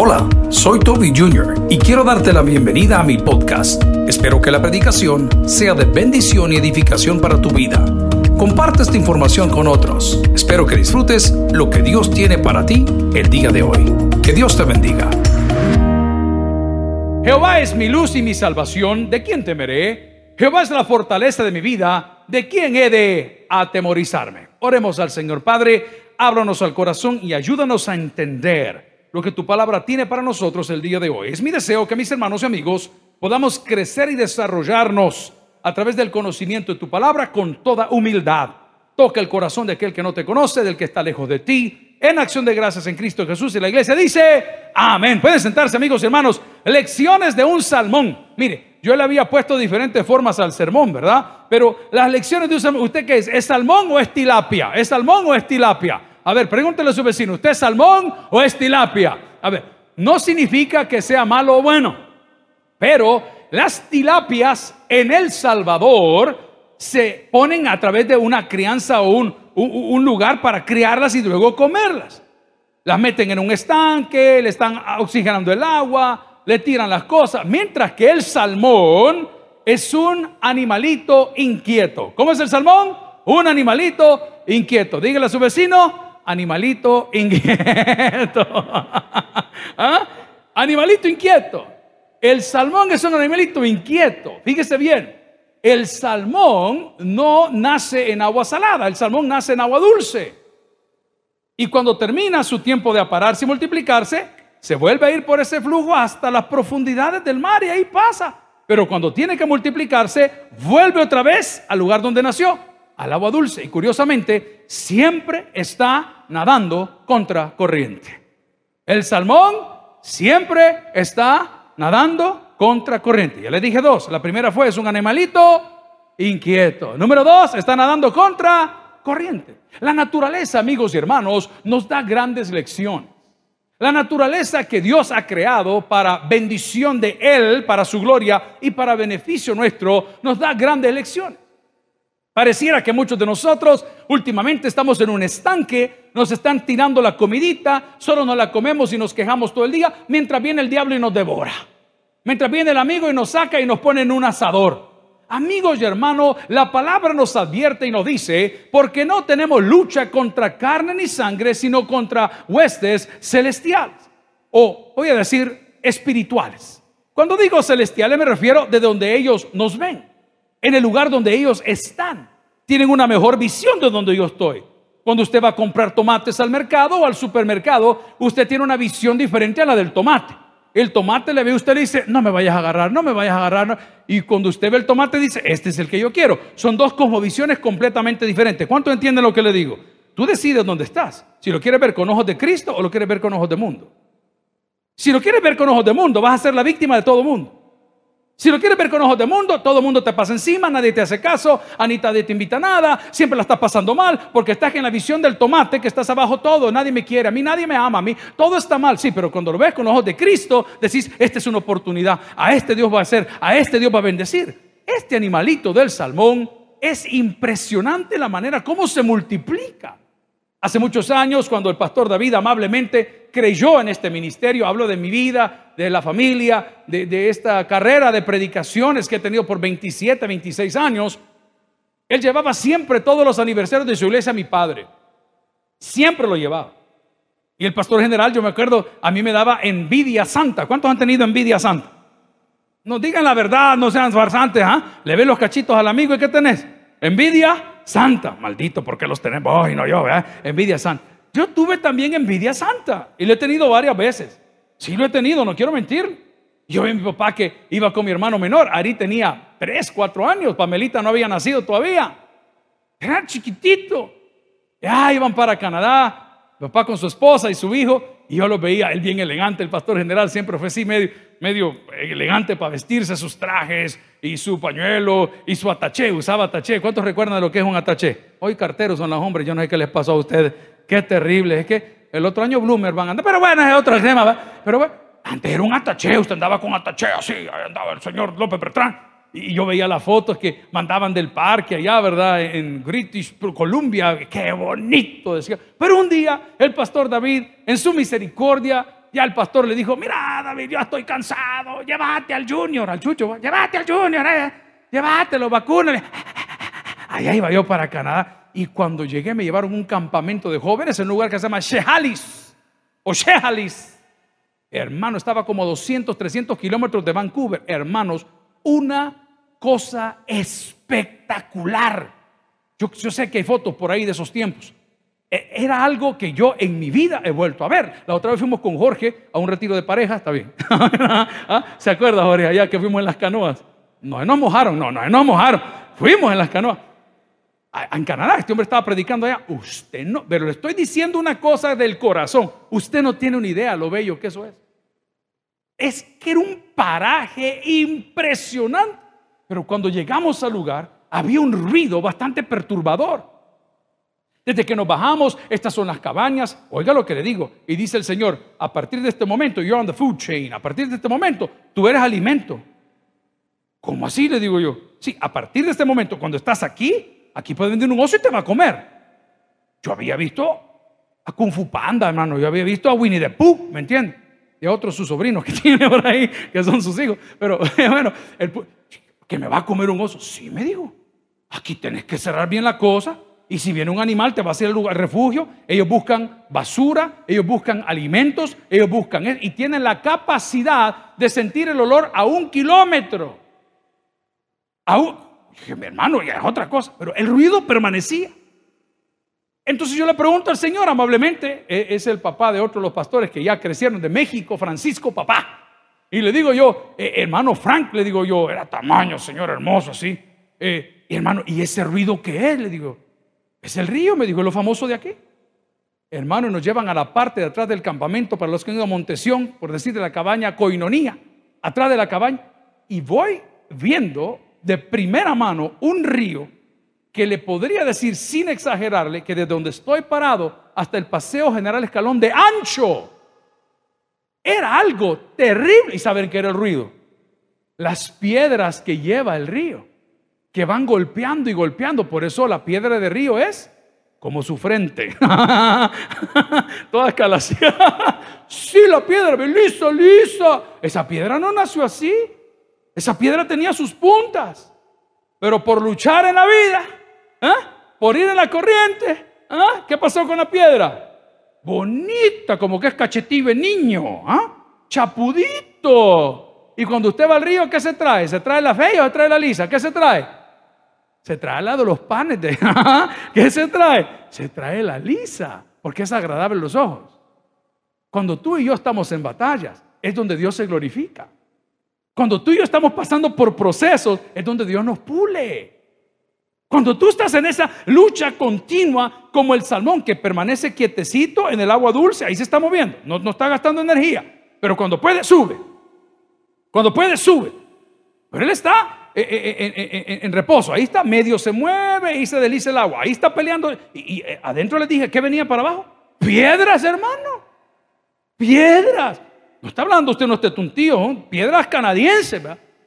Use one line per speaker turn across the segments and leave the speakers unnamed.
Hola, soy Toby Jr. y quiero darte la bienvenida a mi podcast. Espero que la predicación sea de bendición y edificación para tu vida. Comparte esta información con otros. Espero que disfrutes lo que Dios tiene para ti el día de hoy. Que Dios te bendiga.
Jehová es mi luz y mi salvación, ¿de quién temeré? Jehová es la fortaleza de mi vida, ¿de quién he de atemorizarme? Oremos al Señor Padre, ábranos al corazón y ayúdanos a entender lo que tu palabra tiene para nosotros el día de hoy. Es mi deseo que mis hermanos y amigos podamos crecer y desarrollarnos a través del conocimiento de tu palabra con toda humildad. Toca el corazón de aquel que no te conoce, del que está lejos de ti. En acción de gracias en Cristo Jesús y la iglesia dice, amén. Pueden sentarse amigos y hermanos. Lecciones de un salmón. Mire, yo le había puesto diferentes formas al sermón, ¿verdad? Pero las lecciones de un salmón, ¿usted qué es? ¿Es salmón o es tilapia? ¿Es salmón o es tilapia? A ver, pregúntele a su vecino, ¿usted es salmón o es tilapia? A ver, no significa que sea malo o bueno, pero las tilapias en El Salvador se ponen a través de una crianza o un, un, lugar para criarlas y luego comerlas. Las meten en un estanque, le están oxigenando el agua, le tiran las cosas, mientras que el salmón es un animalito inquieto. ¿Cómo es el salmón? Un animalito inquieto. Dígale a su vecino, animalito inquieto. ¿Ah? Animalito inquieto. El salmón es un animalito inquieto. Fíjese bien, el salmón no nace en agua salada, el salmón nace en agua dulce. Y cuando termina su tiempo de apararse y multiplicarse, se vuelve a ir por ese flujo hasta las profundidades del mar y ahí pasa. Pero cuando tiene que multiplicarse, vuelve otra vez al lugar donde nació al agua dulce y curiosamente siempre está nadando contra corriente. El salmón siempre está nadando contra corriente. Ya le dije dos. La primera fue, es un animalito inquieto. Número dos, está nadando contra corriente. La naturaleza, amigos y hermanos, nos da grandes lecciones. La naturaleza que Dios ha creado para bendición de Él, para su gloria y para beneficio nuestro, nos da grandes lecciones. Pareciera que muchos de nosotros últimamente estamos en un estanque, nos están tirando la comidita, solo nos la comemos y nos quejamos todo el día, mientras viene el diablo y nos devora. Mientras viene el amigo y nos saca y nos pone en un asador. Amigos y hermanos, la palabra nos advierte y nos dice, porque no tenemos lucha contra carne ni sangre, sino contra huestes celestiales. O voy a decir espirituales. Cuando digo celestiales me refiero de donde ellos nos ven en el lugar donde ellos están. Tienen una mejor visión de donde yo estoy. Cuando usted va a comprar tomates al mercado o al supermercado, usted tiene una visión diferente a la del tomate. El tomate le ve usted le dice, no me vayas a agarrar, no me vayas a agarrar. Y cuando usted ve el tomate dice, este es el que yo quiero. Son dos cosmovisiones completamente diferentes. ¿Cuánto entiende lo que le digo? Tú decides dónde estás. Si lo quieres ver con ojos de Cristo o lo quieres ver con ojos de mundo. Si lo quieres ver con ojos de mundo, vas a ser la víctima de todo mundo. Si lo quieres ver con ojos de mundo, todo el mundo te pasa encima, nadie te hace caso, Anita nadie te invita a nada, siempre la estás pasando mal, porque estás en la visión del tomate, que estás abajo todo, nadie me quiere, a mí nadie me ama, a mí todo está mal, sí, pero cuando lo ves con ojos de Cristo, decís, esta es una oportunidad, a este Dios va a hacer, a este Dios va a bendecir. Este animalito del salmón es impresionante la manera como se multiplica. Hace muchos años, cuando el pastor David amablemente creyó en este ministerio, hablo de mi vida, de la familia, de, esta carrera de predicaciones que he tenido por 27, 26 años, él llevaba siempre todos los aniversarios de su iglesia a mi padre. Siempre lo llevaba. Y el pastor general, yo me acuerdo, a mí me daba envidia santa. ¿Cuántos han tenido envidia santa? No digan la verdad, no sean farsantes, ¿ah? Le ven los cachitos al amigo y ¿qué tenés? Envidia santa. Maldito, porque los tenemos? Ay, no yo, Envidia santa. Yo tuve también envidia santa y lo he tenido varias veces. Sí lo he tenido, no quiero mentir. Yo vi a mi papá que iba con mi hermano menor. Ari tenía 3, 4 años. Pamelita no había nacido todavía. Era chiquitito. Ya iban para Canadá. Mi papá con su esposa y su hijo. Y yo lo veía, él bien elegante, el pastor general siempre fue así medio, medio elegante para vestirse sus trajes y su pañuelo y su ataché, usaba ataché. ¿Cuántos recuerdan de lo que es un ataché? Hoy carteros son los hombres, yo no sé qué les pasó a ustedes. Qué terrible, es que el otro año Bloomer van a andar, pero bueno, es otro tema, pero bueno, antes era un ataché, usted andaba con ataché así, ahí andaba el señor López Bertrán. Y yo veía las fotos que mandaban del parque allá, ¿verdad? En British Columbia. Qué bonito, decía. Pero un día el pastor David, en su misericordia, ya el pastor le dijo, mira David, yo estoy cansado, llévate al junior, al chucho, llévate al junior, eh, llévatelo, vacúnale. Allá iba yo para Canadá y cuando llegué me llevaron un campamento de jóvenes en un lugar que se llama Shehalis o Shehalis. Hermano, estaba como 200, 300 kilómetros de Vancouver. Hermanos, una cosa espectacular. Yo sé que hay fotos por ahí de esos tiempos. E, era algo que yo en mi vida he vuelto a ver. La otra vez fuimos con Jorge a un retiro de pareja, está bien. ¿Ah? ¿Se acuerda, Jorge, allá que fuimos en las canoas? No, nos mojaron, no, no, nos mojaron. Fuimos en las canoas. En Canadá, este hombre estaba predicando allá. Usted no, pero le estoy diciendo una cosa del corazón. Usted no tiene una idea lo bello que eso es. Es que era un paraje impresionante. Pero cuando llegamos al lugar, había un ruido bastante perturbador. Desde que nos bajamos, estas son las cabañas. Oiga lo que le digo. Y dice el Señor, a partir de este momento, you're on the food chain. A partir de este momento, tú eres alimento. ¿Cómo así? Le digo yo. Sí, a partir de este momento, cuando estás aquí, aquí puedes vender un oso y te va a comer. Yo había visto a Kung Fu Panda, hermano. Yo había visto a Winnie the Pooh, ¿me entiendes? Y a otros sus sobrinos que tiene por ahí, que son sus hijos. Pero bueno, el, que me va a comer un oso. Sí, me dijo. Aquí tenés que cerrar bien la cosa y si viene un animal, te va a hacer el refugio. Ellos buscan basura, ellos buscan alimentos, ellos buscan y tienen la capacidad de sentir el olor a un kilómetro. A un, dije, mi hermano, ya es otra cosa, pero el ruido permanecía. Entonces yo le pregunto al Señor amablemente, e-, es el papá de otro de los pastores que ya crecieron de México, Francisco, papá. Y le digo yo, eh, hermano Frank, le digo yo, era tamaño, Señor, hermoso, así. Eh, hermano, ¿y ese ruido qué es? Le digo, es el río, me dijo, lo famoso de aquí. Hermano, nos llevan a la parte de atrás del campamento para los que han ido a Montesión, por decir de la cabaña Coinonía, atrás de la cabaña, y voy viendo de primera mano un río que le podría decir sin exagerarle que desde donde estoy parado hasta el Paseo General Escalón de ancho era algo terrible. ¿Y saben qué era el ruido? Las piedras que lleva el río que van golpeando y golpeando. Por eso la piedra de río es como su frente. Toda escalación. sí, la piedra, lisa, lisa. Esa piedra no nació así. Esa piedra tenía sus puntas. Pero por luchar en la vida, ¿eh? por ir en la corriente, ¿eh? ¿qué pasó con la piedra? Bonita, como que es cachetive niño. ¿ah? Chapudito. Y cuando usted va al río, ¿qué se trae? ¿Se trae la fea o se trae la lisa? ¿Qué se trae? Se trae la de los panes. De, ¿Qué se trae? Se trae la lisa, porque es agradable los ojos. Cuando tú y yo estamos en batallas, es donde Dios se glorifica. Cuando tú y yo estamos pasando por procesos, es donde Dios nos pule. Cuando tú estás en esa lucha continua, como el salmón que permanece quietecito en el agua dulce, ahí se está moviendo, no, no está gastando energía, pero cuando puede, sube. Cuando puede, sube. Pero él está eh, eh, eh, en, reposo. Ahí está, medio se mueve y se desliza el agua. Ahí está peleando. Y, adentro le dije, ¿qué venía para abajo? Piedras, hermano. Piedras. No está hablando usted, no esté un tío, piedras canadienses,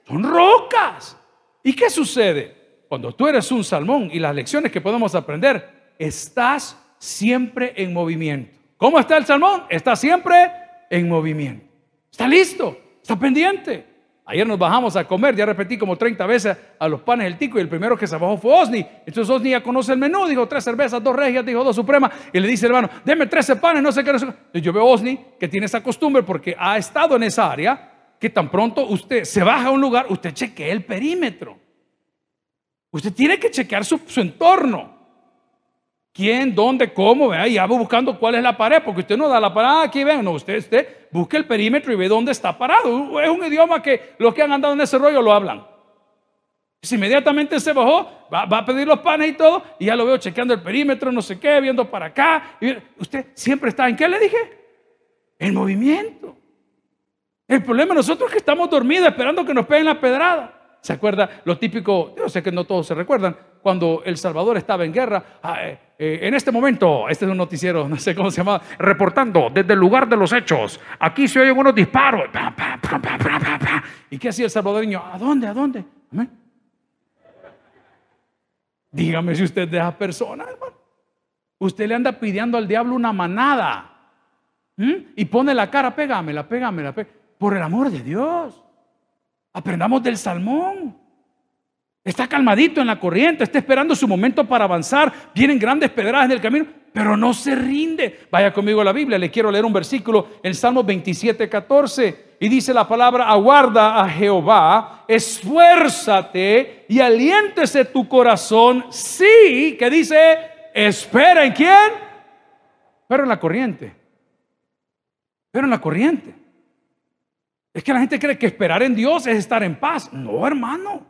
son rocas. ¿Y qué sucede? Cuando tú eres un salmón y las lecciones que podemos aprender, estás siempre en movimiento. ¿Cómo está el salmón? Está siempre en movimiento. Está listo, está pendiente. Ayer nos bajamos a comer, ya repetí como 30 veces a los panes del tico y el primero que se bajó fue Osni. Entonces Osni ya conoce el menú, dijo tres cervezas, dos regias, dijo dos supremas y le dice hermano, deme 13 panes, no sé qué. No Yo veo a Osni que tiene esa costumbre porque ha estado en esa área que tan pronto usted se baja a un lugar, usted chequea el perímetro. Usted tiene que chequear su entorno. ¿Quién, dónde, cómo? Vea, y va buscando cuál es la pared, porque usted no da la parada aquí, ven, no, usted, usted busque el perímetro y ve dónde está parado. Es un idioma que los que han andado en ese rollo lo hablan. Si inmediatamente se bajó, va, a pedir los panes y todo, y ya lo veo chequeando el perímetro, no sé qué, viendo para acá. Usted siempre está en qué le dije? En movimiento. El problema nosotros es que estamos dormidos esperando que nos peguen la pedrada. ¿Se acuerda lo típico? Yo sé que no todos se recuerdan. Cuando El Salvador estaba en guerra, ah, eh, eh, en este momento, este es un noticiero, no sé cómo se llama, reportando desde el lugar de los hechos. Aquí se oyen unos disparos. ¿Y qué hacía el salvadoreño? ¿A dónde? ¿A dónde? Dígame si usted de esa persona, hermano. Usted le anda pidiendo al diablo una manada. Y pone la cara, pégamela, pégamela, pégamela. Por el amor de Dios. Aprendamos del salmón. Está calmadito en la corriente, está esperando su momento para avanzar. Vienen grandes pedradas en el camino, pero no se rinde. Vaya conmigo a la Biblia, le quiero leer un versículo en Salmo 27, 14. Y dice la palabra, aguarda a Jehová, esfuérzate y aliéntese tu corazón. Sí, que dice, espera en quién? Pero en la corriente. Pero en la corriente. Es que la gente cree que esperar en Dios es estar en paz. No, hermano.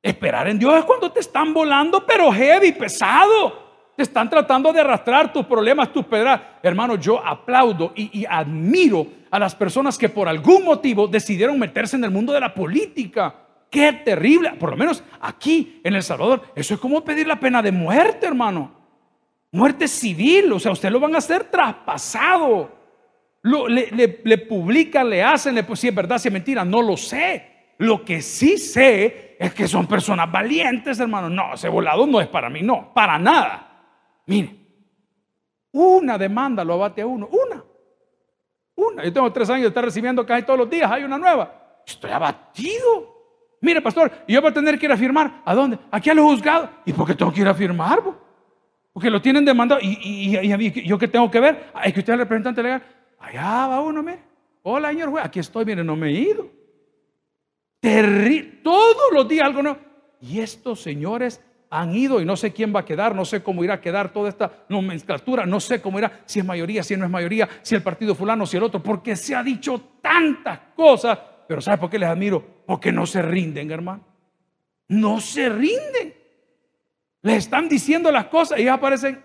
Esperar en Dios es cuando te están volando, pero heavy, pesado. Te están tratando de arrastrar tus problemas, tus pedras. Hermano, yo aplaudo y, y, admiro a las personas que por algún motivo decidieron meterse en el mundo de la política. Qué terrible. Por lo menos aquí en El Salvador, eso es como pedir la pena de muerte, hermano. Muerte civil. O sea, usted lo van a hacer traspasado. Le, publican, le hacen, le, si es verdad, si es mentira, no lo sé. Lo que sí sé es que son personas valientes, hermano. No, ese volado no es para mí, no, para nada. Mire, una demanda lo abate a uno, una. Una. Yo tengo tres años de estar recibiendo casi todos los días, hay una nueva. Estoy abatido. Mire, pastor, y yo voy a tener que ir a firmar. ¿A dónde? Aquí a los juzgados. ¿Y por qué tengo que ir a firmar? Porque lo tienen demandado. ¿Y, yo qué tengo que ver? Es que usted es el representante legal. Allá va uno, mire. Hola, señor juez. Aquí estoy, mire, no me he ido. Terrible. Todos los días algo nuevo. Y estos señores han ido y no sé quién va a quedar, no sé cómo irá a quedar toda esta nomenclatura, no sé cómo irá, si es mayoría, si no es mayoría, si el partido fulano, si el otro, porque se ha dicho tantas cosas. Pero ¿sabe por qué les admiro? Porque no se rinden, hermano. No se rinden. Les están diciendo las cosas y aparecen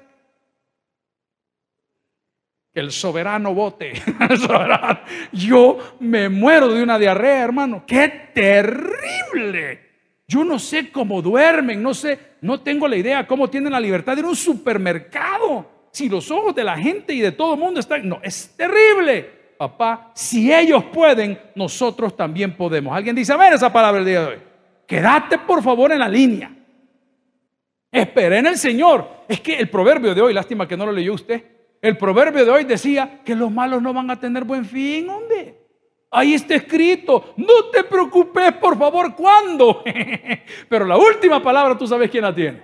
el soberano vote. Yo me muero de una diarrea, hermano. ¡Qué terrible! Yo no sé cómo duermen, no sé, no tengo la idea cómo tienen la libertad de ir a un supermercado. Si los ojos de la gente y de todo el mundo están, no, es terrible. Papá, si ellos pueden, nosotros también podemos. Alguien dice, a ver esa palabra el día de hoy. Quédate por favor en la línea. Espera en el Señor. Es que el proverbio de hoy, lástima que no lo leyó usted, el proverbio de hoy decía que los malos no van a tener buen fin, hombre. Ahí está escrito. No te preocupes, por favor, ¿cuándo? Pero la última palabra tú sabes quién la tiene.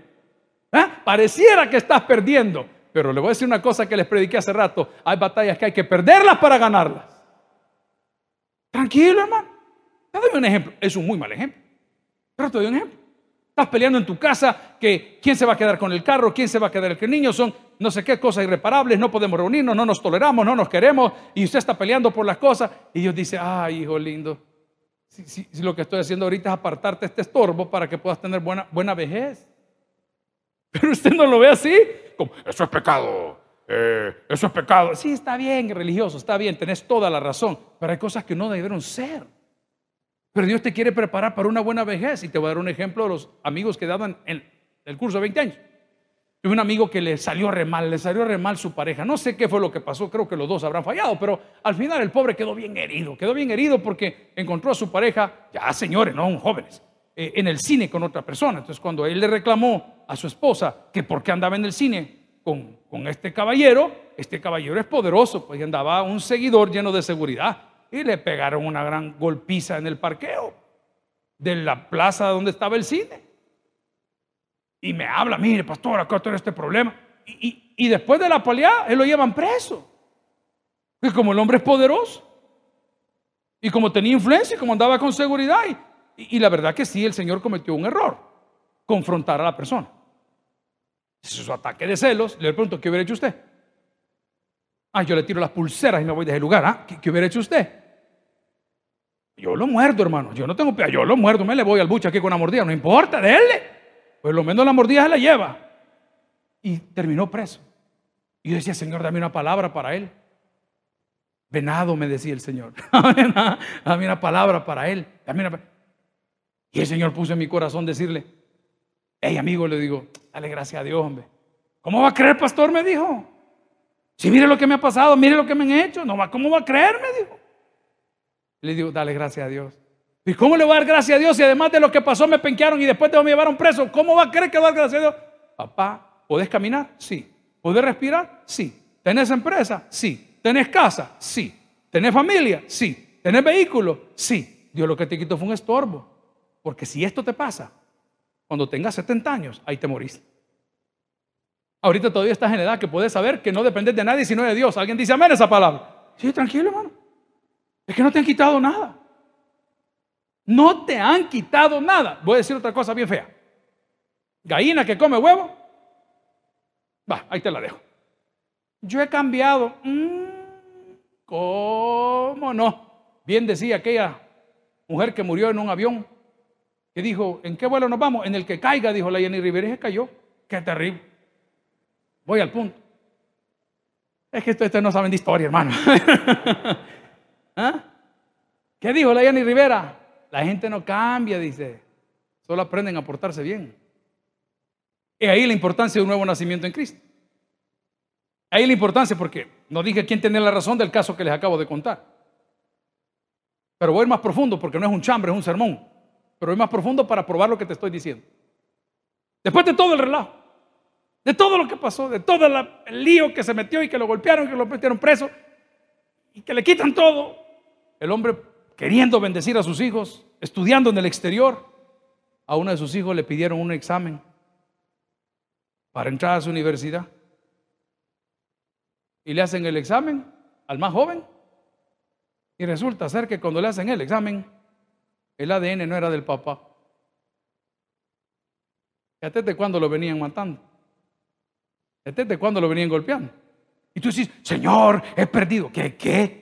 ¿Eh? Pareciera que estás perdiendo. Pero le voy a decir una cosa que les prediqué hace rato. Hay batallas que hay que perderlas para ganarlas. Tranquilo, hermano. Te doy un ejemplo. Es un muy mal ejemplo. Pero te doy un ejemplo. Estás peleando en tu casa que quién se va a quedar con el carro, quién se va a quedar el niño, son no sé qué cosas irreparables, no podemos reunirnos, no nos toleramos, no nos queremos, y usted está peleando por las cosas, y Dios dice, ay, hijo lindo, si lo que estoy haciendo ahorita es apartarte este estorbo para que puedas tener buena, buena vejez. Pero usted no lo ve así, como, eso es pecado, eh, eso es pecado. Sí, está bien, religioso, está bien, tenés toda la razón, pero hay cosas que no debieron ser. Pero Dios te quiere preparar para una buena vejez. Y te voy a dar un ejemplo de los amigos que daban en el curso de 20 años. Tuve un amigo que le salió re mal, le salió re mal su pareja. No sé qué fue lo que pasó, creo que los dos habrán fallado, pero al final el pobre quedó bien herido. Quedó bien herido porque encontró a su pareja, ya señores, no jóvenes, eh, en el cine con otra persona. Entonces cuando él le reclamó a su esposa que por qué andaba en el cine con, con este caballero, este caballero es poderoso, pues andaba un seguidor lleno de seguridad y le pegaron una gran golpiza en el parqueo de la plaza donde estaba el cine. Y me habla, mire, pastor, acá tiene este problema. Y, y, después de la paliada, él lo llevan preso. Y como el hombre es poderoso, y como tenía influencia, y como andaba con seguridad, y, y la verdad que sí, el Señor cometió un error, confrontar a la persona. Si su ataque de celos, le pregunto, ¿qué hubiera hecho usted? Ah, yo le tiro las pulseras y me voy de ese lugar. ¿ah? ¿Qué, ¿Qué, hubiera hecho usted? Yo lo muerdo, hermano. Yo no tengo pea. Yo lo muerdo. Me le voy al buche aquí con una mordida. No importa, déle. Pues lo menos la mordida se la lleva. Y terminó preso. Y yo decía, Señor, dame una palabra para él. Venado, me decía el Señor. dame una palabra para él. Y el Señor puso en mi corazón decirle, hey amigo, le digo, dale gracias a Dios, hombre. ¿Cómo va a creer, pastor? Me dijo. Si mire lo que me ha pasado, mire lo que me han hecho, no va, ¿cómo va a creer? Me dijo. Le digo, dale gracias a Dios. ¿Y cómo le va a dar gracias a Dios si además de lo que pasó me penquearon y después me llevaron preso? ¿Cómo va a creer que va a dar gracias a Dios? Papá, ¿podés caminar? Sí. ¿Podés respirar? Sí. ¿Tenés empresa? Sí. ¿Tenés casa? Sí. ¿Tenés familia? Sí. ¿Tenés vehículo? Sí. Dios lo que te quitó fue un estorbo. Porque si esto te pasa, cuando tengas 70 años, ahí te morís. Ahorita todavía estás en edad que puedes saber que no dependes de nadie sino de Dios. Alguien dice amén esa palabra. Sí, tranquilo, hermano. Es que no te han quitado nada. No te han quitado nada. Voy a decir otra cosa bien fea. Gallina que come huevo. Va, ahí te la dejo. Yo he cambiado. Mm, ¿Cómo no? Bien decía aquella mujer que murió en un avión, que dijo, ¿en qué vuelo nos vamos? En el que caiga, dijo la Jenny Rivera, y se cayó. Qué terrible. Voy al punto. Es que ustedes no saben de historia, hermano. ¿Ah? ¿Qué dijo la Jenny Rivera? La gente no cambia, dice. Solo aprenden a portarse bien. Y ahí la importancia de un nuevo nacimiento en Cristo. Ahí la importancia porque no dije quién tenía la razón del caso que les acabo de contar. Pero voy a ir más profundo porque no es un chambre, es un sermón. Pero voy más profundo para probar lo que te estoy diciendo. Después de todo el relajo, de todo lo que pasó, de todo el lío que se metió y que lo golpearon, que lo metieron preso y que le quitan todo, el hombre queriendo bendecir a sus hijos, estudiando en el exterior, a uno de sus hijos le pidieron un examen para entrar a su universidad. Y le hacen el examen al más joven. Y resulta ser que cuando le hacen el examen, el ADN no era del papá. Fíjate de cuándo lo venían matando. Fíjate de cuándo lo venían golpeando. Y tú dices, Señor, he perdido. ¿Qué? ¿Qué?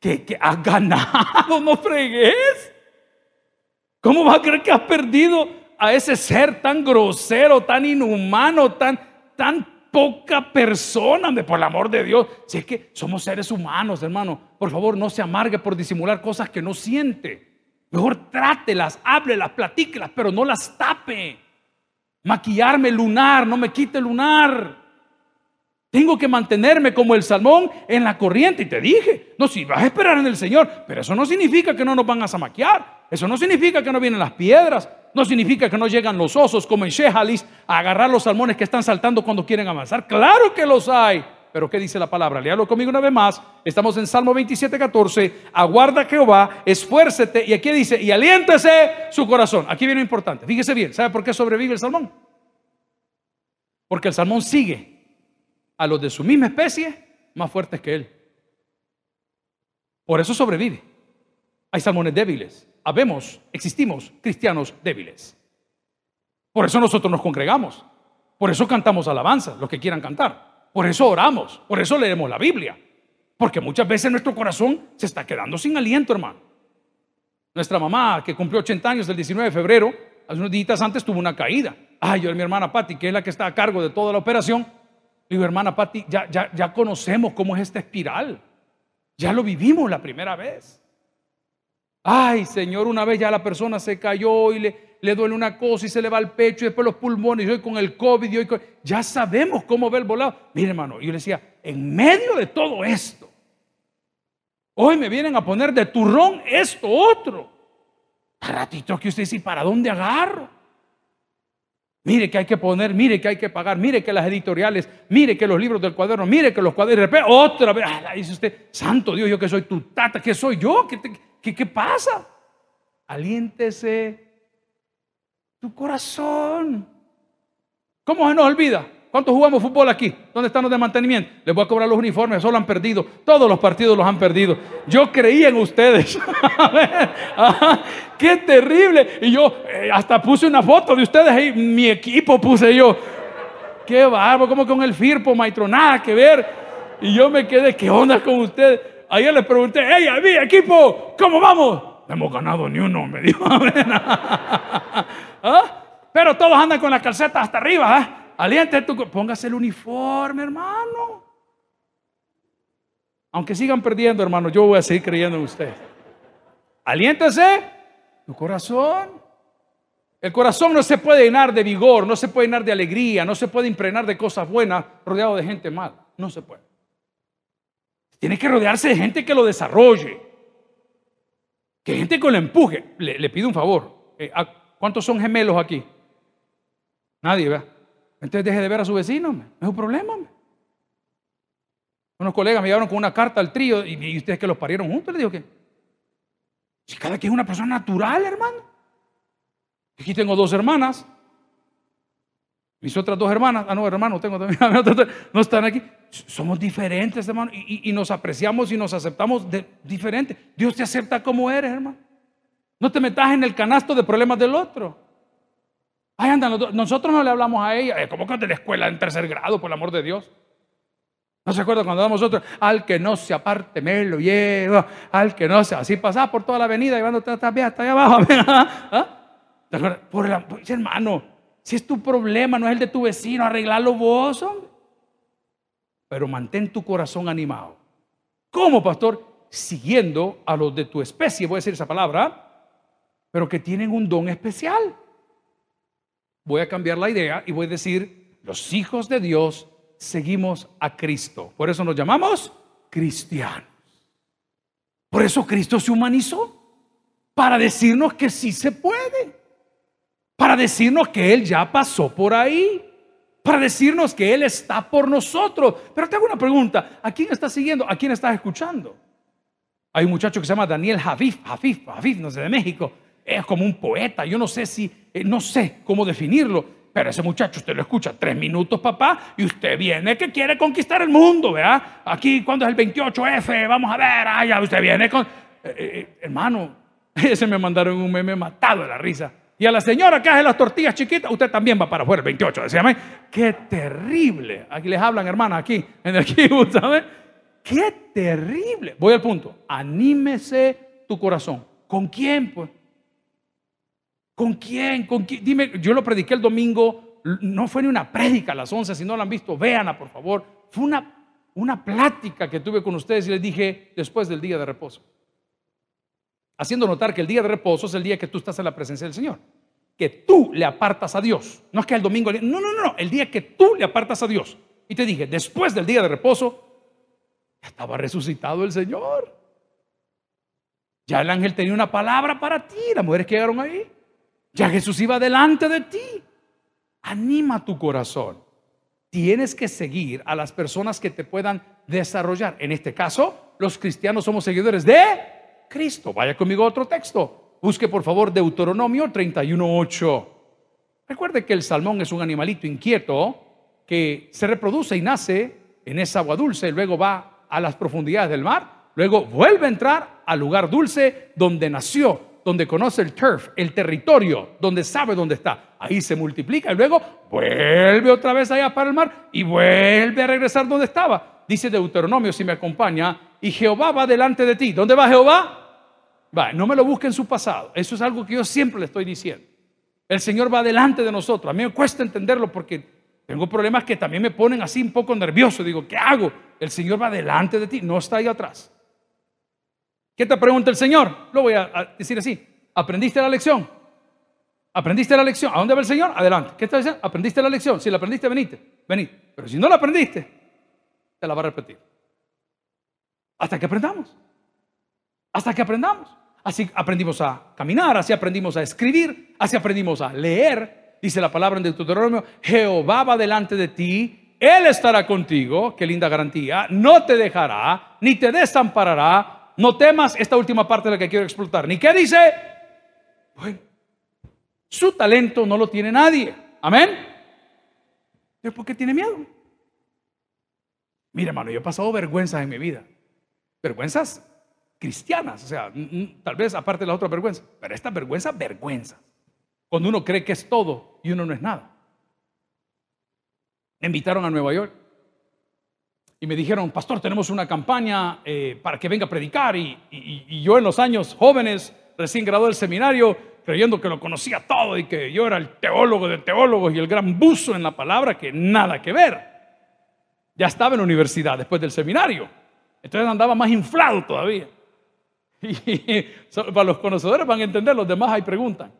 que, has ganado, no fregues. ¿Cómo vas a creer que has perdido a ese ser tan grosero, tan inhumano, tan, tan poca persona, por el amor de Dios? Si es que somos seres humanos, hermano, por favor no se amargue por disimular cosas que no siente. Mejor trátelas, háblelas, platíquelas, pero no las tape. Maquillarme lunar, no me quite lunar. Tengo que mantenerme como el salmón en la corriente. Y te dije, no, si vas a esperar en el Señor, pero eso no significa que no nos van a zamaquear. Eso no significa que no vienen las piedras. No significa que no llegan los osos como en Shehalis a agarrar los salmones que están saltando cuando quieren avanzar. Claro que los hay. Pero ¿qué dice la palabra? Léalo conmigo una vez más. Estamos en Salmo 27, 14. Aguarda Jehová, esfuércete. Y aquí dice, y aliéntese su corazón. Aquí viene lo importante. Fíjese bien. ¿Sabe por qué sobrevive el salmón? Porque el salmón sigue a los de su misma especie más fuertes que él. Por eso sobrevive. Hay salmones débiles. Habemos, existimos cristianos débiles. Por eso nosotros nos congregamos. Por eso cantamos alabanza, los que quieran cantar. Por eso oramos. Por eso leemos la Biblia. Porque muchas veces nuestro corazón se está quedando sin aliento, hermano. Nuestra mamá, que cumplió 80 años el 19 de febrero, hace unos días antes tuvo una caída. Ay, yo mi hermana Patti, que es la que está a cargo de toda la operación, digo, hermana Patti, ya, ya, ya conocemos cómo es esta espiral. Ya lo vivimos la primera vez. Ay, Señor, una vez ya la persona se cayó y le, le duele una cosa y se le va al pecho y después los pulmones y hoy con el COVID y hoy ya sabemos cómo ve el volado. Mire, hermano, yo le decía, en medio de todo esto, hoy me vienen a poner de turrón esto otro. Ratito que usted dice, ¿para dónde agarro? Mire que hay que poner, mire que hay que pagar, mire que las editoriales, mire que los libros del cuaderno, mire que los cuadernos, otra vez, ah, dice usted, santo Dios, yo que soy tu tata, que soy yo, ¿qué, qué, pasa? Aliéntese tu corazón. ¿Cómo se nos olvida? ¿Cuántos jugamos fútbol aquí? ¿Dónde están los de mantenimiento? Les voy a cobrar los uniformes, solo han perdido. Todos los partidos los han perdido. Yo creía en ustedes. ¡Qué terrible! Y yo eh, hasta puse una foto de ustedes ahí. Mi equipo puse yo. ¡Qué barbo! Como con el Firpo, maestro. Nada que ver. Y yo me quedé, ¿qué onda con ustedes? Ayer les pregunté, ¡Hey, a mi equipo! ¿Cómo vamos? No hemos ganado ni uno, me dijo. ¿Ah? Pero todos andan con las calcetas hasta arriba. ¿ah? Aliente tu póngase el uniforme, hermano. Aunque sigan perdiendo, hermano, yo voy a seguir creyendo en usted. Aliéntese tu corazón. El corazón no se puede llenar de vigor, no se puede llenar de alegría, no se puede impregnar de cosas buenas rodeado de gente mala. No se puede. Tiene que rodearse de gente que lo desarrolle. Que gente que lo empuje. Le, pido un favor. Eh, ¿Cuántos son gemelos aquí? Nadie, ¿verdad? Entonces deje de ver a su vecino, no es un problema. Unos colegas me llevaron con una carta al trío y, ustedes que los parieron juntos, le digo que si cada quien es una persona natural, hermano. Aquí tengo dos hermanas. Mis otras dos hermanas, ah, no, hermano, tengo también, no están aquí. Somos diferentes, hermano, y, nos apreciamos y nos aceptamos de, diferente. Dios te acepta como eres, hermano. No te metas en el canasto de problemas del otro. Ay, anda, nosotros no le hablamos a ella, eh, como que de la escuela en tercer grado, por el amor de Dios. ¿No se acuerda cuando damos nosotros? Al que no se aparte, me lo llevo. Al que no se. Así pasaba por toda la avenida, llevándote hasta, allá abajo. El, hermano, si es tu problema, no es el de tu vecino, arreglalo vos, hombre. Pero mantén tu corazón animado. ¿Cómo, pastor? Siguiendo a los de tu especie, voy a decir esa palabra, pero que tienen un don especial. Voy a cambiar la idea y voy a decir, los hijos de Dios seguimos a Cristo. Por eso nos llamamos cristianos. Por eso Cristo se humanizó. Para decirnos que sí se puede para decirnos que Él ya pasó por ahí, para decirnos que Él está por nosotros. Pero te hago una pregunta, ¿a quién estás siguiendo? ¿A quién estás escuchando? Hay un muchacho que se llama Daniel Javif, Javif, Javif, no sé, de México. Es como un poeta, yo no sé si, eh, no sé cómo definirlo, pero ese muchacho usted lo escucha tres minutos, papá, y usted viene que quiere conquistar el mundo, ¿verdad? Aquí, cuando es el 28F, vamos a ver, ah, ya usted viene con... Eh, eh, hermano, ese me mandaron un meme matado de la risa. Y a la señora que hace las tortillas chiquitas, usted también va para afuera el 28. Decíame, qué terrible. Aquí les hablan, hermana, aquí en el kibutz, ¿sabe? Qué terrible. Voy al punto. Anímese tu corazón. ¿Con quién, pues? ¿Con quién? ¿Con quién? Dime, yo lo prediqué el domingo. No fue ni una prédica a las 11. Si no la han visto, véanla, por favor. Fue una, una plática que tuve con ustedes y les dije después del día de reposo haciendo notar que el día de reposo es el día que tú estás en la presencia del Señor. Que tú le apartas a Dios. No es que el domingo, no, no, no, el día que tú le apartas a Dios. Y te dije, después del día de reposo, estaba resucitado el Señor. Ya el ángel tenía una palabra para ti, las mujeres que llegaron ahí. Ya Jesús iba delante de ti. Anima tu corazón. Tienes que seguir a las personas que te puedan desarrollar. En este caso, los cristianos somos seguidores de Cristo. Vaya conmigo a otro texto. Busque por favor Deuteronomio 31.8. Recuerde que el salmón es un animalito inquieto que se reproduce y nace en esa agua dulce, luego va a las profundidades del mar, luego vuelve a entrar al lugar dulce donde nació, donde conoce el turf, el territorio, donde sabe dónde está. Ahí se multiplica y luego vuelve otra vez allá para el mar y vuelve a regresar donde estaba. Dice Deuteronomio, si me acompaña, y Jehová va delante de ti. ¿Dónde va Jehová? Va, no me lo busque en su pasado. Eso es algo que yo siempre le estoy diciendo. El Señor va delante de nosotros. A mí me cuesta entenderlo porque tengo problemas que también me ponen así un poco nervioso. Digo, ¿qué hago? El Señor va delante de ti, no está ahí atrás. ¿Qué te pregunta el Señor? Lo voy a decir así. ¿Aprendiste la lección? ¿Aprendiste la lección? ¿A dónde va el Señor? Adelante. ¿Qué está diciendo? ¿Aprendiste la lección? Si la aprendiste, venite. Venid. Pero si no la aprendiste, te la va a repetir. Hasta que aprendamos. Hasta que aprendamos. Así aprendimos a caminar, así aprendimos a escribir, así aprendimos a leer. Dice la palabra en Deuteronomio, Jehová va delante de ti, Él estará contigo, qué linda garantía, no te dejará, ni te desamparará. No temas esta última parte de la que quiero explotar. Ni qué dice, bueno, su talento no lo tiene nadie. Amén. ¿Pero por qué tiene miedo? Mira, hermano, yo he pasado vergüenzas en mi vida. Vergüenzas cristianas, o sea, tal vez aparte de la otra vergüenza, pero esta vergüenza, vergüenza. Cuando uno cree que es todo y uno no es nada. Me invitaron a Nueva York y me dijeron, pastor, tenemos una campaña eh, para que venga a predicar y, yo en los años jóvenes, recién graduado del seminario, creyendo que lo conocía todo y que yo era el teólogo de teólogos y el gran buzo en la palabra, que nada que ver. Ya estaba en la universidad después del seminario. Entonces andaba más inflado todavía. Y para los conocedores van a entender, los demás ahí preguntan.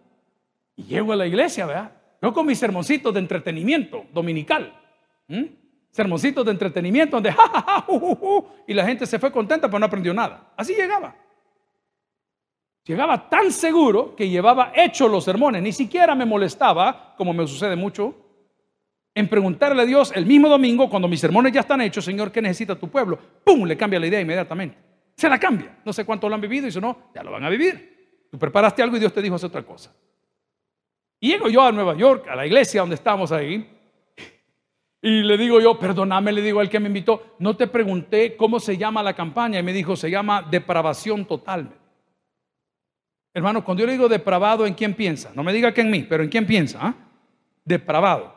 Y llego a la iglesia, ¿verdad? Yo con mis sermoncitos de entretenimiento dominical. Sermoncitos de entretenimiento donde ja, y la gente se fue contenta pero no aprendió nada. Así llegaba. Llegaba tan seguro que llevaba hechos los sermones, ni siquiera me molestaba, como me sucede mucho, en preguntarle a Dios el mismo domingo, cuando mis sermones ya están hechos, Señor, ¿qué necesita tu pueblo? ¡Pum! Le cambia la idea inmediatamente. Se la cambia. No sé cuánto lo han vivido y si no, ya lo van a vivir. Tú preparaste algo y Dios te dijo hacer otra cosa. Y llego yo a Nueva York, a la iglesia donde estamos ahí, y le digo yo, perdóname, le digo al que me invitó, no te pregunté cómo se llama la campaña. Y me dijo, se llama depravación total. Hermano, cuando yo le digo depravado, ¿en quién piensa? No me diga que en mí, pero ¿en quién piensa? Ah? Depravado,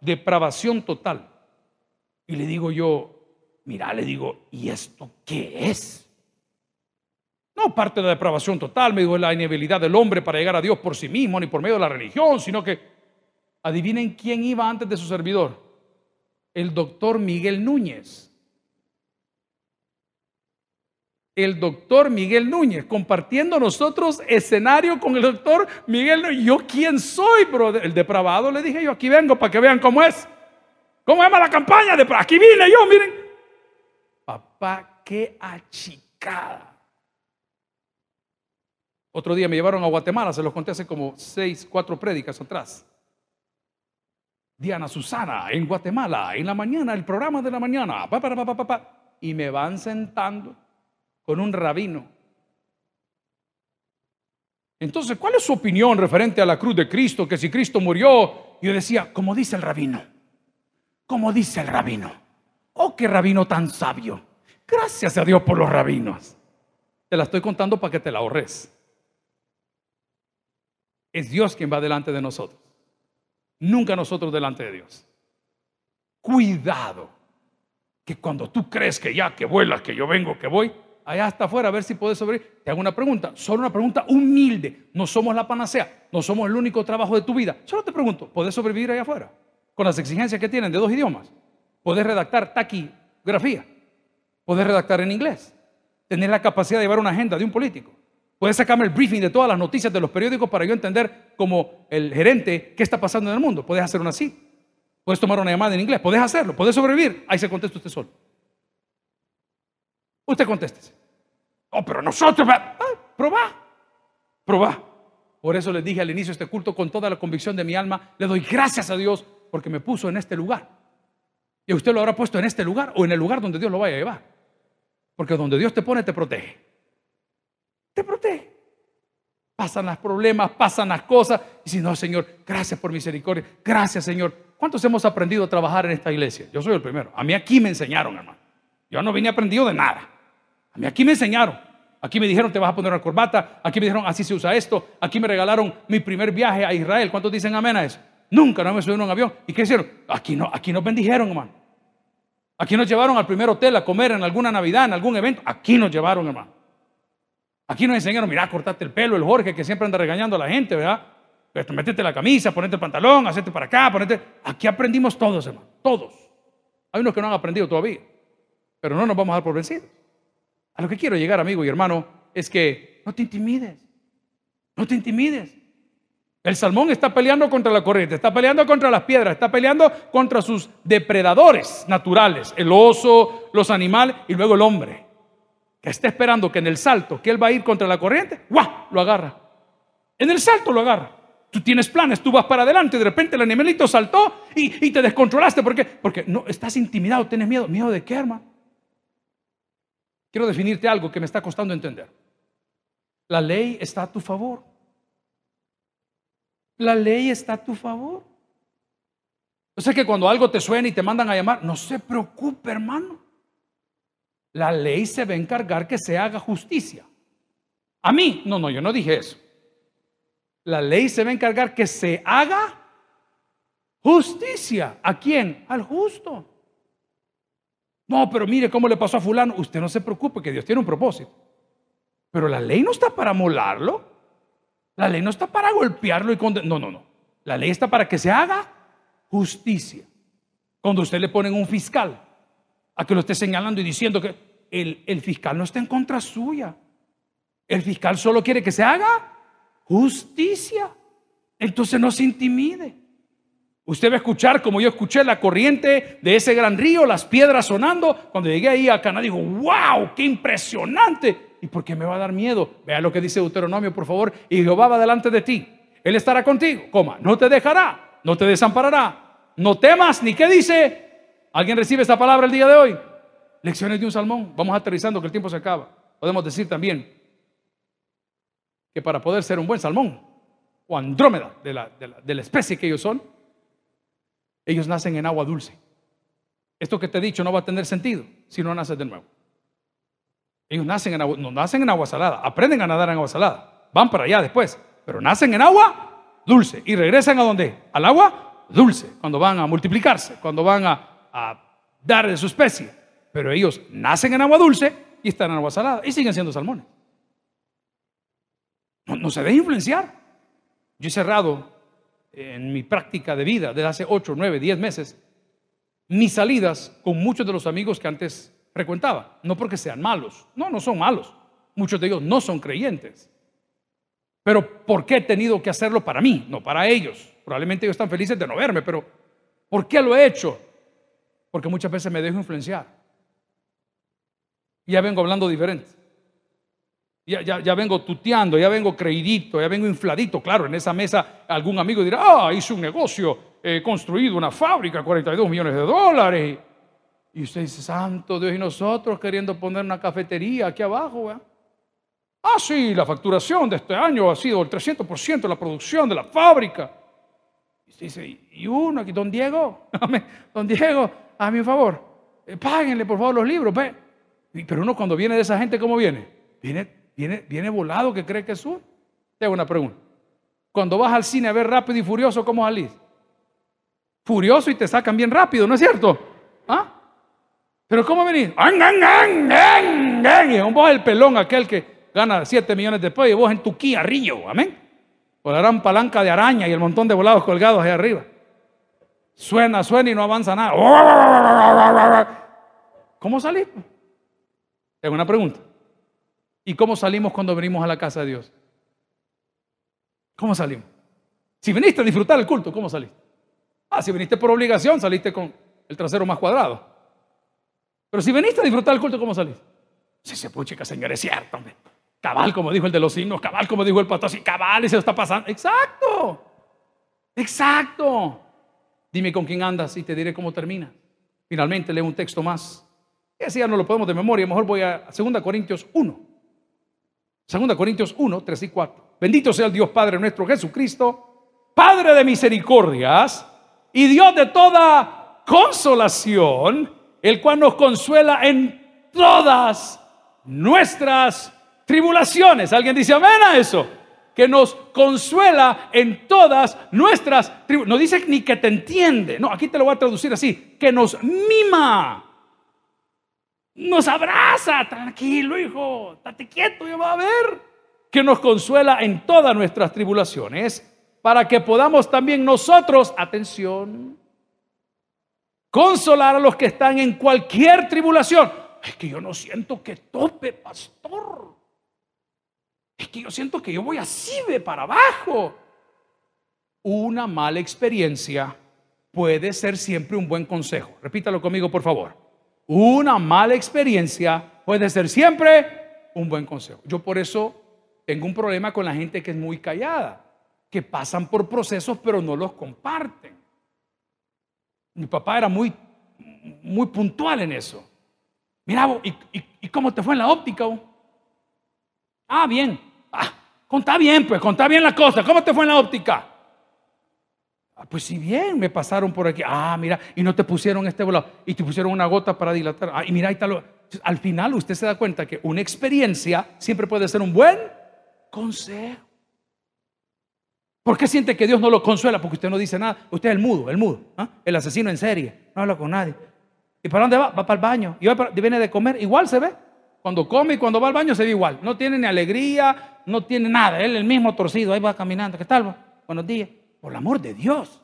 depravación total. Y le digo yo, mira, le digo, ¿y esto qué es? No parte de la depravación total, me dijo, la inhabilidad del hombre para llegar a Dios por sí mismo, ni por medio de la religión, sino que adivinen quién iba antes de su servidor el doctor Miguel Núñez. El doctor Miguel Núñez, compartiendo nosotros escenario con el doctor Miguel Núñez. ¿Yo quién soy, bro? El depravado le dije yo, aquí vengo para que vean cómo es. ¿Cómo llama la campaña? De, aquí vine yo, miren. Papá, qué achicada. Otro día me llevaron a Guatemala, se los conté hace como seis, cuatro prédicas atrás. Diana Susana en Guatemala, en la mañana, el programa de la mañana, y me van sentando con un rabino. Entonces, ¿cuál es su opinión referente a la cruz de Cristo? Que si Cristo murió, yo decía, como dice el rabino, como dice el rabino, oh, qué rabino tan sabio. Gracias a Dios por los rabinos. Te la estoy contando para que te la ahorres. Es Dios quien va delante de nosotros. Nunca nosotros delante de Dios. Cuidado, que cuando tú crees que ya, que vuelas, que yo vengo, que voy, allá hasta afuera a ver si puedes sobrevivir. Te hago una pregunta, solo una pregunta humilde. No somos la panacea, no somos el único trabajo de tu vida. Solo te pregunto, ¿puedes sobrevivir allá afuera? Con las exigencias que tienen de dos idiomas. ¿Puedes redactar taquigrafía? ¿Puedes redactar en inglés? ¿Tener la capacidad de llevar una agenda de un político? Puedes sacarme el briefing de todas las noticias de los periódicos para yo entender como el gerente qué está pasando en el mundo. Puedes hacer una así. Puedes tomar una llamada en inglés. Puedes hacerlo. Puedes sobrevivir. Ahí se contesta usted solo. Usted contéstese. Oh, pero nosotros. Ah, probá. Probá. Por eso les dije al inicio de este culto con toda la convicción de mi alma, le doy gracias a Dios porque me puso en este lugar. Y usted lo habrá puesto en este lugar o en el lugar donde Dios lo vaya a llevar. Porque donde Dios te pone, te protege te protege. Pasan los problemas, pasan las cosas. Y si no, Señor, gracias por misericordia. Gracias, Señor. ¿Cuántos hemos aprendido a trabajar en esta iglesia? Yo soy el primero. A mí aquí me enseñaron, hermano. Yo no vine aprendido de nada. A mí aquí me enseñaron. Aquí me dijeron, te vas a poner una corbata. Aquí me dijeron, así se usa esto. Aquí me regalaron mi primer viaje a Israel. ¿Cuántos dicen amén a eso? Nunca no me subieron a un avión. ¿Y qué hicieron? Aquí, no, aquí nos bendijeron, hermano. Aquí nos llevaron al primer hotel a comer en alguna Navidad, en algún evento. Aquí nos llevaron, hermano. Aquí nos enseñaron, mira, cortate el pelo, el Jorge que siempre anda regañando a la gente, ¿verdad? Pero métete la camisa, ponete el pantalón, hacete para acá, ponete. Aquí aprendimos todos, hermano, todos. Hay unos que no han aprendido todavía, pero no nos vamos a dar por vencidos. A lo que quiero llegar, amigo y hermano, es que no te intimides. No te intimides. El salmón está peleando contra la corriente, está peleando contra las piedras, está peleando contra sus depredadores naturales, el oso, los animales y luego el hombre que está esperando que en el salto, que él va a ir contra la corriente, ¡guau! Lo agarra. En el salto lo agarra. Tú tienes planes, tú vas para adelante, de repente el animalito saltó y, te descontrolaste. ¿Por qué? Porque no, estás intimidado, tienes miedo. ¿Miedo de qué, hermano? Quiero definirte algo que me está costando entender. La ley está a tu favor. La ley está a tu favor. O sea que cuando algo te suena y te mandan a llamar, no se preocupe, hermano la ley se va a encargar que se haga justicia. A mí, no, no, yo no dije eso. La ley se va a encargar que se haga justicia. ¿A quién? Al justo. No, pero mire cómo le pasó a fulano. Usted no se preocupe, que Dios tiene un propósito. Pero la ley no está para molarlo. La ley no está para golpearlo y condenar. No, no, no. La ley está para que se haga justicia. Cuando usted le ponen un fiscal a que lo esté señalando y diciendo que el, el fiscal no está en contra suya. El fiscal solo quiere que se haga justicia. Entonces no se intimide. Usted va a escuchar como yo escuché la corriente de ese gran río, las piedras sonando. Cuando llegué ahí a Cana, digo, wow, qué impresionante. ¿Y por qué me va a dar miedo? Vea lo que dice Deuteronomio, por favor. Y Jehová va delante de ti. Él estará contigo. Coma, no te dejará, no te desamparará No temas, ni qué dice. ¿Alguien recibe esta palabra el día de hoy? Lecciones de un salmón. Vamos aterrizando que el tiempo se acaba. Podemos decir también que para poder ser un buen salmón o andrómeda de la, de la especie que ellos son, ellos nacen en agua dulce. Esto que te he dicho no va a tener sentido si no naces de nuevo. Ellos nacen en agua, no nacen en agua salada, aprenden a nadar en agua salada, van para allá después, pero nacen en agua dulce y regresan a dónde? Al agua dulce, cuando van a multiplicarse, cuando van a, dar de su especie. Pero ellos nacen en agua dulce y están en agua salada y siguen siendo salmones. No, no se debe influenciar. Yo he cerrado en mi práctica de vida desde hace 8, 9, 10 meses mis salidas con muchos de los amigos que antes frecuentaba. No porque sean malos, no, no son malos. Muchos de ellos no son creyentes. Pero ¿por qué he tenido que hacerlo para mí, no para ellos? Probablemente ellos están felices de no verme, pero ¿por qué lo he hecho? Porque muchas veces me dejo influenciar. Ya vengo hablando diferente. Ya, ya, vengo tuteando, ya vengo creidito, ya vengo infladito. Claro, en esa mesa algún amigo dirá, ah, hice un negocio, he construido una fábrica, 42 millones de dólares. Y usted dice, santo Dios, y nosotros queriendo poner una cafetería aquí abajo. Ah, sí, la facturación de este año ha sido el 300% de la producción de la fábrica. Y usted dice, y uno aquí, don Diego, don Diego, a mi favor, eh, páguenle por favor los libros. Pero uno cuando viene de esa gente, ¿cómo viene? Viene, viene, viene volado que cree que es uno. Te hago una pregunta. Cuando vas al cine a ver rápido y furioso, ¿cómo salís? Furioso y te sacan bien rápido, ¿no es cierto? ¿Ah? Pero ¿cómo venís? Vos el pelón aquel que gana 7 millones después y vos en tu Río, amén. Con la gran palanca de araña y el montón de volados colgados ahí arriba. Suena, suena y no avanza nada. ¿Cómo salís? Tengo una pregunta. ¿Y cómo salimos cuando venimos a la casa de Dios? ¿Cómo salimos? Si viniste a disfrutar el culto, ¿cómo saliste? Ah, si viniste por obligación, saliste con el trasero más cuadrado. Pero si veniste a disfrutar el culto, ¿cómo salís? Sí, se puchica, señor, es cierto. Cabal, como dijo el de los signos, cabal, como dijo el pastor, sí, cabal, y se lo está pasando. Exacto, exacto. Dime con quién andas y te diré cómo termina. Finalmente leo un texto más. Ese ya no lo podemos de memoria, mejor voy a 2 Corintios 1. 2 Corintios 1, 3 y 4. Bendito sea el Dios Padre nuestro Jesucristo, Padre de misericordias y Dios de toda consolación el cual nos consuela en todas nuestras tribulaciones. ¿Alguien dice amén a eso? Que nos consuela en todas nuestras tribulaciones. No dice ni que te entiende. No, aquí te lo voy a traducir así. Que nos mima. Nos abraza. Tranquilo, hijo. Date quieto, ya va a ver. Que nos consuela en todas nuestras tribulaciones. Para que podamos también nosotros, atención, Consolar a los que están en cualquier tribulación. Es que yo no siento que tope, pastor. Es que yo siento que yo voy así de para abajo. Una mala experiencia puede ser siempre un buen consejo. Repítalo conmigo, por favor. Una mala experiencia puede ser siempre un buen consejo. Yo por eso tengo un problema con la gente que es muy callada, que pasan por procesos pero no los comparten. Mi papá era muy, muy puntual en eso. Mira, ¿y, cómo te fue en la óptica? Ah, bien. Ah, contá bien, pues, contá bien la cosa. ¿Cómo te fue en la óptica? Ah, pues si bien, me pasaron por aquí. Ah, mira, y no te pusieron este volado. Y te pusieron una gota para dilatar. Ah, y mira, ahí está lo... Al final usted se da cuenta que una experiencia siempre puede ser un buen consejo. ¿Por qué siente que Dios no lo consuela? Porque usted no dice nada. Usted es el mudo, el mudo, ¿ah? el asesino en serie. No habla con nadie. ¿Y para dónde va? Va para el baño. Y viene de comer. Igual se ve. Cuando come y cuando va al baño se ve igual. No tiene ni alegría, no tiene nada. Él el mismo torcido. Ahí va caminando. ¿Qué tal? Buenos días. Por el amor de Dios.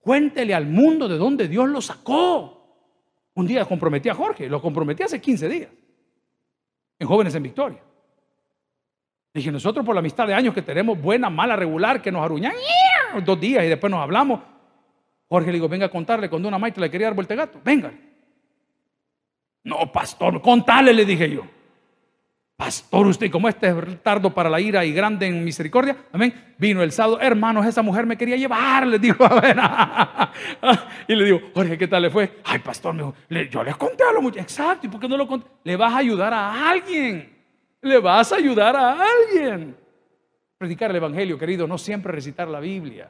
Cuéntele al mundo de dónde Dios lo sacó. Un día comprometí a Jorge. Lo comprometí hace 15 días. En Jóvenes en Victoria. Dije, nosotros por la amistad de años que tenemos, buena, mala, regular, que nos aruñan dos días y después nos hablamos. Jorge le digo, venga a contarle cuando una maestra le quería dar vuelta gato. Venga. No, pastor, contale, le dije yo. Pastor, usted como este es tardo para la ira y grande en misericordia, amén. Vino el sábado, hermanos, esa mujer me quería llevar, le dijo, y le digo, Jorge, ¿qué tal le fue? Ay, pastor, yo les conté a lo mucho, exacto, ¿y por qué no lo conté? Le vas a ayudar a alguien, le vas a ayudar a alguien. Predicar el Evangelio, querido, no siempre recitar la Biblia,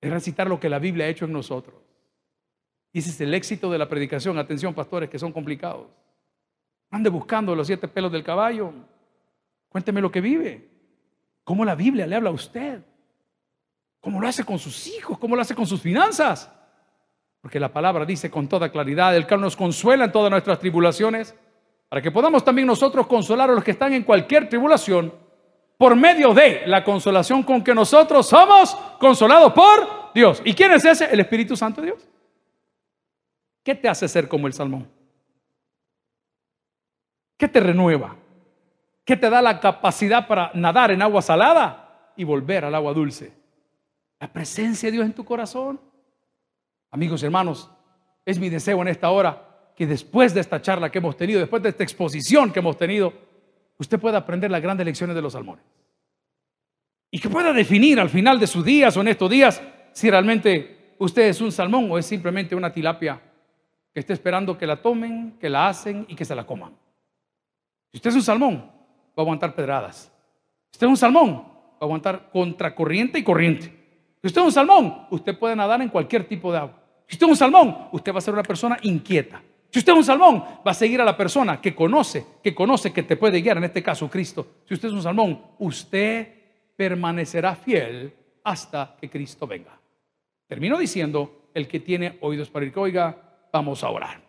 es recitar lo que la Biblia ha hecho en nosotros. Y ese es el éxito de la predicación. Atención, pastores, que son complicados. Ande buscando los siete pelos del caballo. Cuénteme lo que vive. ¿Cómo la Biblia le habla a usted? ¿Cómo lo hace con sus hijos? ¿Cómo lo hace con sus finanzas? Porque la palabra dice con toda claridad, el cual nos consuela en todas nuestras tribulaciones, para que podamos también nosotros consolar a los que están en cualquier tribulación, por medio de la consolación con que nosotros somos consolados por Dios. ¿Y quién es ese? El Espíritu Santo de Dios. ¿Qué te hace ser como el salmón? ¿Qué te renueva? ¿Qué te da la capacidad para nadar en agua salada y volver al agua dulce? La presencia de Dios en tu corazón. Amigos y hermanos, es mi deseo en esta hora que después de esta charla que hemos tenido, después de esta exposición que hemos tenido, usted pueda aprender las grandes lecciones de los salmones. Y que pueda definir al final de sus días o en estos días si realmente usted es un salmón o es simplemente una tilapia que está esperando que la tomen, que la hacen y que se la coman. Si usted es un salmón, va a aguantar pedradas. Si usted es un salmón, va a aguantar contracorriente y corriente. Si usted es un salmón, usted puede nadar en cualquier tipo de agua. Si usted es un salmón, usted va a ser una persona inquieta. Si usted es un salmón, va a seguir a la persona que conoce, que conoce que te puede guiar, en este caso Cristo. Si usted es un salmón, usted permanecerá fiel hasta que Cristo venga. Termino diciendo, el que tiene oídos para ir que oiga, vamos a orar.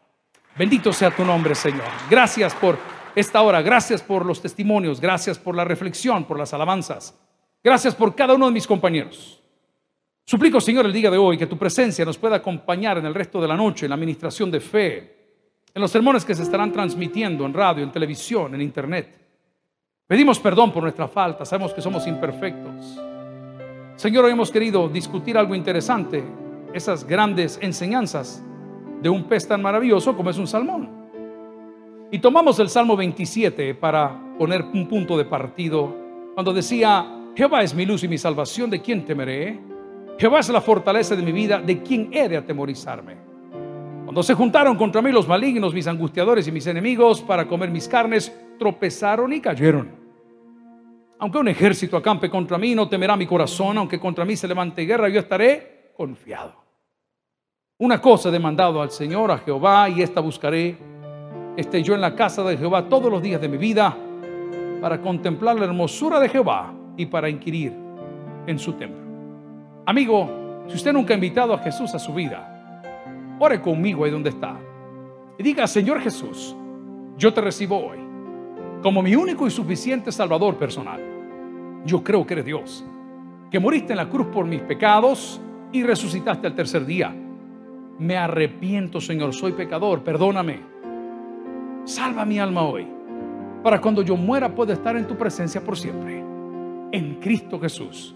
Bendito sea tu nombre, Señor. Gracias por esta hora. Gracias por los testimonios, gracias por la reflexión, por las alabanzas. Gracias por cada uno de mis compañeros. Suplico, Señor, el día de hoy que tu presencia nos pueda acompañar en el resto de la noche, en la administración de fe, en los sermones que se estarán transmitiendo en radio, en televisión, en internet. Pedimos perdón por nuestra falta, sabemos que somos imperfectos. Señor, hoy hemos querido discutir algo interesante, esas grandes enseñanzas de un pez tan maravilloso como es un salmón. Y tomamos el Salmo 27 para poner un punto de partido, cuando decía, Jehová es mi luz y mi salvación, ¿de quién temeré? Jehová es la fortaleza de mi vida, ¿de quién he de atemorizarme? Cuando se juntaron contra mí los malignos, mis angustiadores y mis enemigos para comer mis carnes, tropezaron y cayeron. Aunque un ejército acampe contra mí, no temerá mi corazón, aunque contra mí se levante guerra, yo estaré confiado. Una cosa he demandado al Señor, a Jehová, y esta buscaré esté yo en la casa de Jehová todos los días de mi vida para contemplar la hermosura de Jehová y para inquirir en su templo. Amigo, si usted nunca ha invitado a Jesús a su vida, ore conmigo ahí donde está y diga, Señor Jesús, yo te recibo hoy como mi único y suficiente Salvador personal. Yo creo que eres Dios, que moriste en la cruz por mis pecados y resucitaste al tercer día. Me arrepiento, Señor, soy pecador, perdóname Salva mi alma hoy, para cuando yo muera pueda estar en tu presencia por siempre. En Cristo Jesús.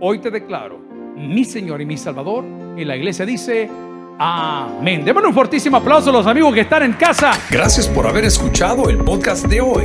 Hoy te declaro mi Señor y mi Salvador. Y la iglesia dice, amén. Démosle un fortísimo aplauso a los amigos que están en casa.
Gracias por haber escuchado el podcast de hoy.